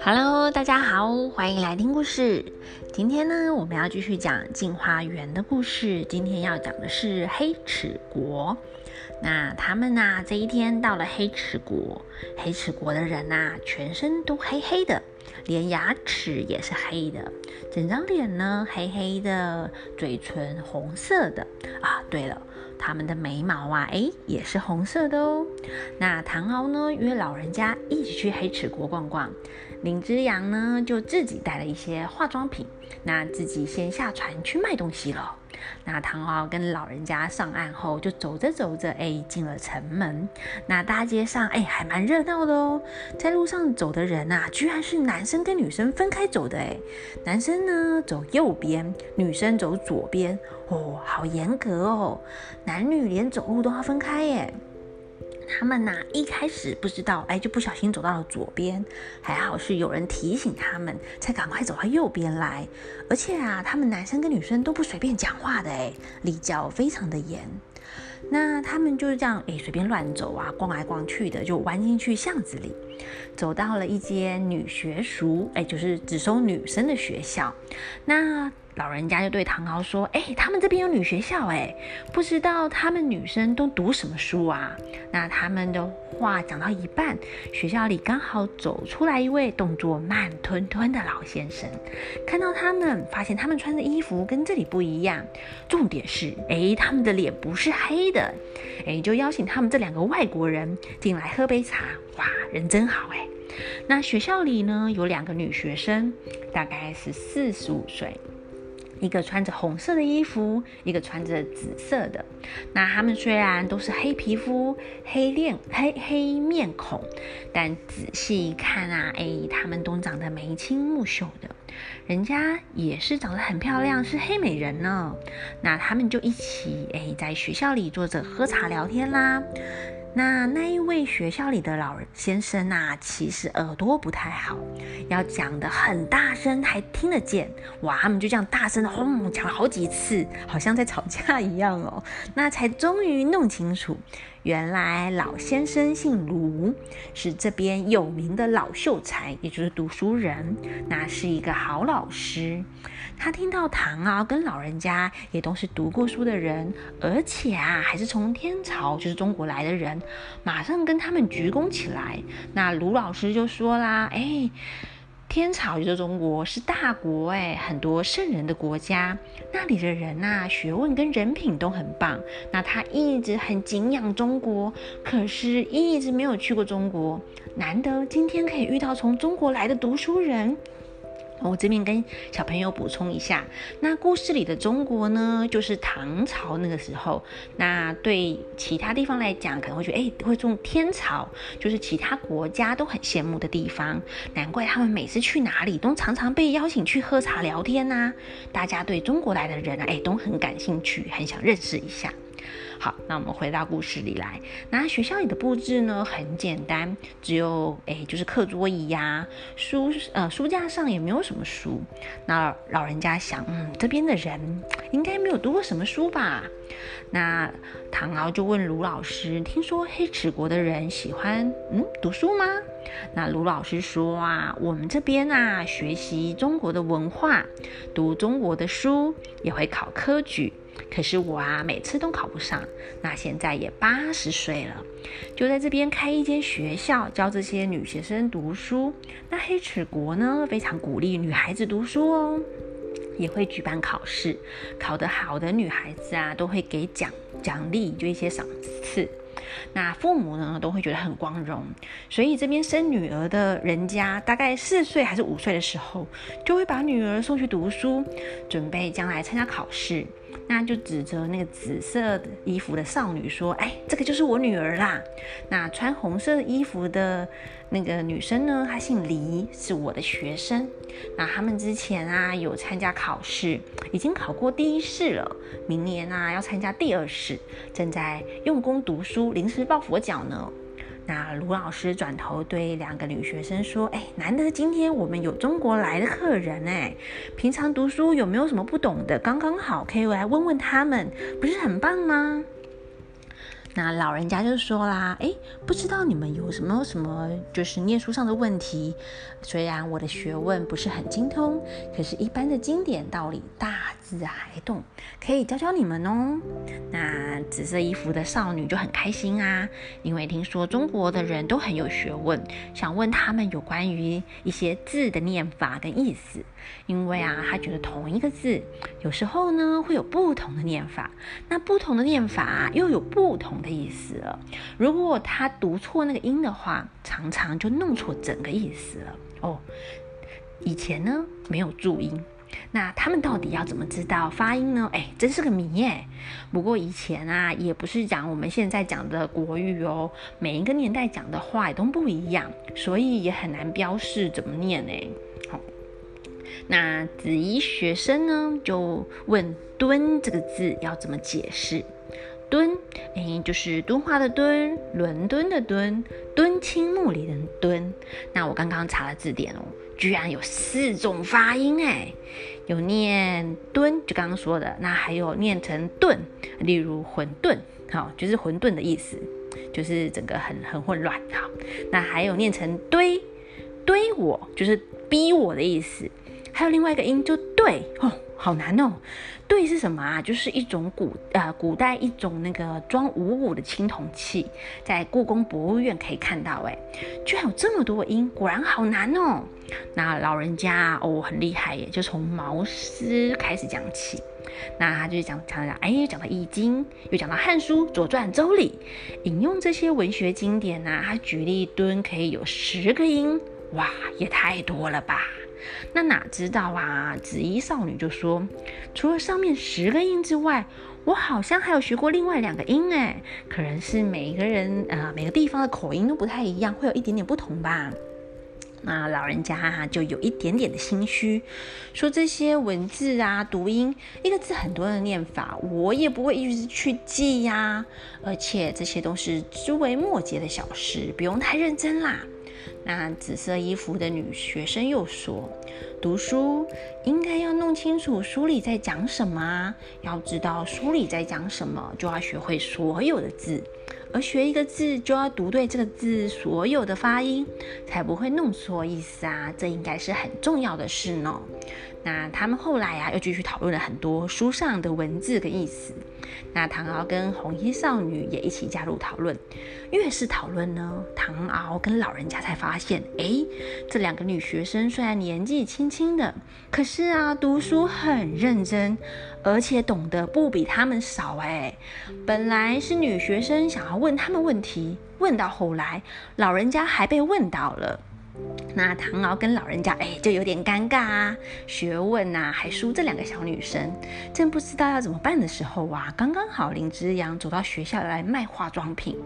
Hello，大家好，欢迎来听故事。今天呢，我们要继续讲镜花缘的故事。今天要讲的是黑齿国。那他们呢，这一天到了黑齿国，黑齿国的人呐，全身都黑黑的，连牙齿也是黑的，整张脸呢黑黑的，嘴唇红色的啊。对了。他们的眉毛啊，哎，也是红色的哦。那唐敖呢，约老人家一起去黑齿国逛逛。林之阳呢，就自己带了一些化妆品，那自己先下船去卖东西了。那唐敖跟老人家上岸后，就走着走着，哎，进了城门。那大街上，哎，还蛮热闹的哦。在路上走的人啊，居然是男生跟女生分开走的，哎，男生呢走右边，女生走左边。哦，好严格哦，男女连走路都要分开耶。他们呐一开始不知道，哎，就不小心走到了左边，还好是有人提醒他们，才赶快走到右边来。而且啊，他们男生跟女生都不随便讲话的，哎，礼教非常的严。那他们就是这样，哎，随便乱走啊，逛来逛去的，就玩进去巷子里，走到了一间女学塾，哎，就是只收女生的学校。那老人家就对唐敖说：“哎，他们这边有女学校，哎，不知道他们女生都读什么书啊？”那他们的话讲到一半，学校里刚好走出来一位动作慢吞吞的老先生，看到他们，发现他们穿的衣服跟这里不一样，重点是，哎，他们的脸不是黑的，哎，就邀请他们这两个外国人进来喝杯茶。哇，人真好，哎。那学校里呢，有两个女学生，大概是四十五岁。一个穿着红色的衣服，一个穿着紫色的。那她们虽然都是黑皮肤、黑脸、黑黑面孔，但仔细一看啊，哎，她们都长得眉清目秀的，人家也是长得很漂亮，是黑美人呢。那她们就一起哎，在学校里坐着喝茶聊天啦。那那一位学校里的老人先生呐，其实耳朵不太好，要讲的很大声，还听得见。哇，他们就这样大声的轰讲了好几次，好像在吵架一样哦。那才终于弄清楚。原来老先生姓卢，是这边有名的老秀才，也就是读书人。那是一个好老师。他听到唐敖跟老人家也都是读过书的人，而且啊，还是从天朝，就是中国来的人，马上跟他们鞠躬起来。那卢老师就说啦：“哎。”天朝就是中国，是大国哎，很多圣人的国家，那里的人呐，学问跟人品都很棒。那他一直很敬仰中国，可是一直没有去过中国，难得今天可以遇到从中国来的读书人。我这边跟小朋友补充一下，那故事里的中国呢，就是唐朝那个时候。那对其他地方来讲，可能会觉得，哎，会种天朝，就是其他国家都很羡慕的地方。难怪他们每次去哪里，都常常被邀请去喝茶聊天呐。大家对中国来的人啊，哎，都很感兴趣，很想认识一下。好，那我们回到故事里来。那学校里的布置呢，很简单，只有哎，就是课桌椅呀，书呃书架上也没有什么书。那老人家想，嗯，这边的人应该没有读过什么书吧？那唐敖就问卢老师，听说黑齿国的人喜欢嗯读书吗？那卢老师说啊，我们这边啊，学习中国的文化，读中国的书，也会考科举。可是我啊，每次都考不上。那现在也八十岁了，就在这边开一间学校，教这些女学生读书。那黑齿国呢，非常鼓励女孩子读书哦，也会举办考试，考得好的女孩子啊，都会给奖奖励，就一些赏赐。那父母呢，都会觉得很光荣。所以这边生女儿的人家，大概四岁还是五岁的时候，就会把女儿送去读书，准备将来参加考试。那就指着那个紫色衣服的少女说：“哎，这个就是我女儿啦。”那穿红色衣服的那个女生呢？她姓黎，是我的学生。那他们之前啊有参加考试，已经考过第一试了。明年啊要参加第二试，正在用功读书，临时抱佛脚呢。那卢老师转头对两个女学生说：“哎，难得今天我们有中国来的客人哎，平常读书有没有什么不懂的？刚刚好可以来问问他们，不是很棒吗？”那老人家就说啦，哎，不知道你们有什么什么就是念书上的问题？虽然我的学问不是很精通，可是一般的经典道理大字还懂，可以教教你们哦。那紫色衣服的少女就很开心啊，因为听说中国的人都很有学问，想问他们有关于一些字的念法跟意思。因为啊，她觉得同一个字有时候呢会有不同的念法，那不同的念法又有不同的。意思了，如果他读错那个音的话，常常就弄错整个意思了哦。以前呢没有注音，那他们到底要怎么知道发音呢？哎，真是个谜耶。不过以前啊，也不是讲我们现在讲的国语哦，每一个年代讲的话也都不一样，所以也很难标示怎么念呢。好，那子怡学生呢就问“蹲”这个字要怎么解释？敦，哎，就是敦化的敦，伦敦的敦，敦亲睦邻的敦。那我刚刚查了字典哦，居然有四种发音哎，有念敦，就刚刚说的，那还有念成顿，例如混沌，好，就是混沌的意思，就是整个很很混乱。好，那还有念成堆，堆我，就是逼我的意思。还有另外一个音就对哦。好难哦，对是什么啊？就是一种古呃古代一种那个装五谷的青铜器，在故宫博物院可以看到，哎，居然有这么多音，果然好难哦。那老人家哦很厉害耶，就从毛诗开始讲起，那他就讲讲讲，哎，讲到易经，又讲到汉书、左传、周礼，引用这些文学经典呐，他举例蹲可以有十个音，哇，也太多了吧。那哪知道啊？紫衣少女就说：“除了上面十个音之外，我好像还有学过另外两个音哎，可能是每个人呃每个地方的口音都不太一样，会有一点点不同吧。”那老人家就有一点点的心虚，说这些文字啊、读音，一个字很多的念法，我也不会一直去记呀，而且这些都是枝微末节的小事，不用太认真啦。那紫色衣服的女学生又说：“读书应该要弄清楚书里在讲什么啊，要知道书里在讲什么，就要学会所有的字。而学一个字，就要读对这个字所有的发音，才不会弄错意思啊！这应该是很重要的事呢。”那他们后来啊，又继续讨论了很多书上的文字跟意思。那唐敖跟红衣少女也一起加入讨论。越是讨论呢，唐敖跟老人家才发现，哎，这两个女学生虽然年纪轻轻的，可是啊，读书很认真，而且懂得不比他们少。哎，本来是女学生想要问他们问题，问到后来，老人家还被问到了。那唐敖跟老人家哎，就有点尴尬啊，学问呐还输这两个小女生，正不知道要怎么办的时候啊，刚刚好林之阳走到学校来卖化妆品，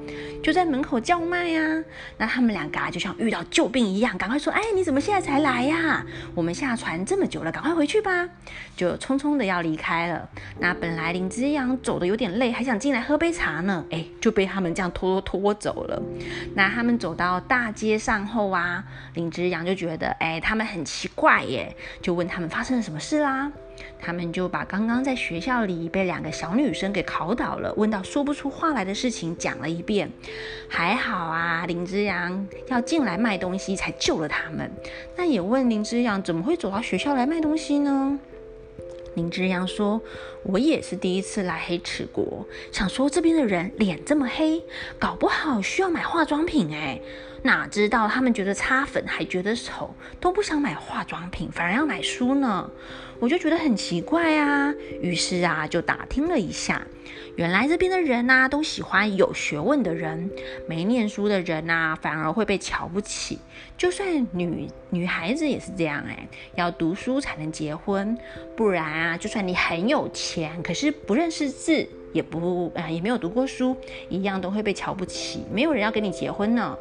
就在门口叫卖呀。那他们两个啊，就像遇到救兵一样，赶快说：“哎，你怎么现在才来呀？我们下船这么久了，赶快回去吧。”就匆匆的要离开了。那本来林之阳走的有点累，还想进来喝杯茶呢，哎，就被他们这样拖拖走了。那他们走到大街上后啊，林之。阳就觉得，哎，他们很奇怪耶，就问他们发生了什么事啦。他们就把刚刚在学校里被两个小女生给考倒了，问到说不出话来的事情讲了一遍。还好啊，林之阳要进来卖东西才救了他们。那也问林之阳怎么会走到学校来卖东西呢？林之阳说：“我也是第一次来黑齿国，想说这边的人脸这么黑，搞不好需要买化妆品哎。”哪知道他们觉得擦粉还觉得丑，都不想买化妆品，反而要买书呢。我就觉得很奇怪啊，于是啊就打听了一下，原来这边的人呐都喜欢有学问的人，没念书的人呐反而会被瞧不起。就算女女孩子也是这样哎，要读书才能结婚，不然啊就算你很有钱，可是不认识字。也不啊，也没有读过书，一样都会被瞧不起，没有人要跟你结婚呢。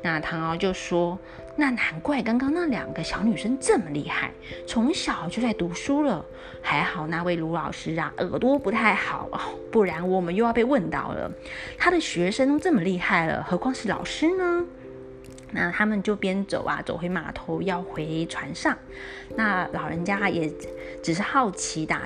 那唐敖就说：“那难怪刚刚那两个小女生这么厉害，从小就在读书了。还好那位卢老师啊，耳朵不太好哦，不然我们又要被问到了。他的学生都这么厉害了，何况是老师呢？”那他们就边走啊，走回码头，要回船上。那老人家也只是好奇打。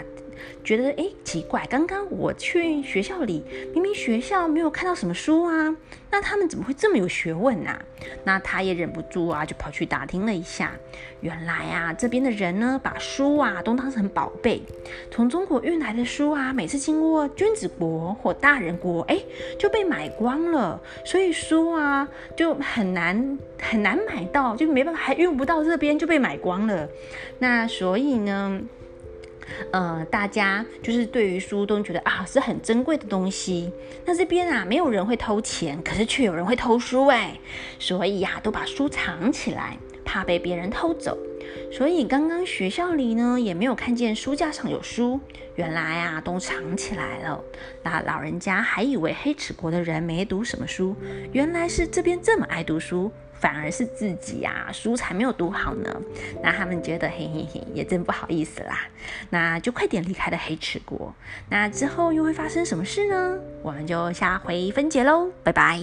觉得哎奇怪，刚刚我去学校里，明明学校没有看到什么书啊，那他们怎么会这么有学问呢？那他也忍不住啊，就跑去打听了一下，原来啊这边的人呢，把书啊都当成宝贝，从中国运来的书啊，每次经过君子国或大人国，哎就被买光了，所以书啊就很难很难买到，就没办法还运不到这边就被买光了。那所以呢？呃，大家就是对于书都觉得啊是很珍贵的东西。那这边啊，没有人会偷钱，可是却有人会偷书哎，所以呀，都把书藏起来，怕被别人偷走。所以刚刚学校里呢，也没有看见书架上有书，原来啊都藏起来了。那老人家还以为黑齿国的人没读什么书，原来是这边这么爱读书。反而是自己呀，书才没有读好呢。那他们觉得嘿嘿嘿，也真不好意思啦。那就快点离开了黑齿国。那之后又会发生什么事呢？我们就下回分解喽，拜拜。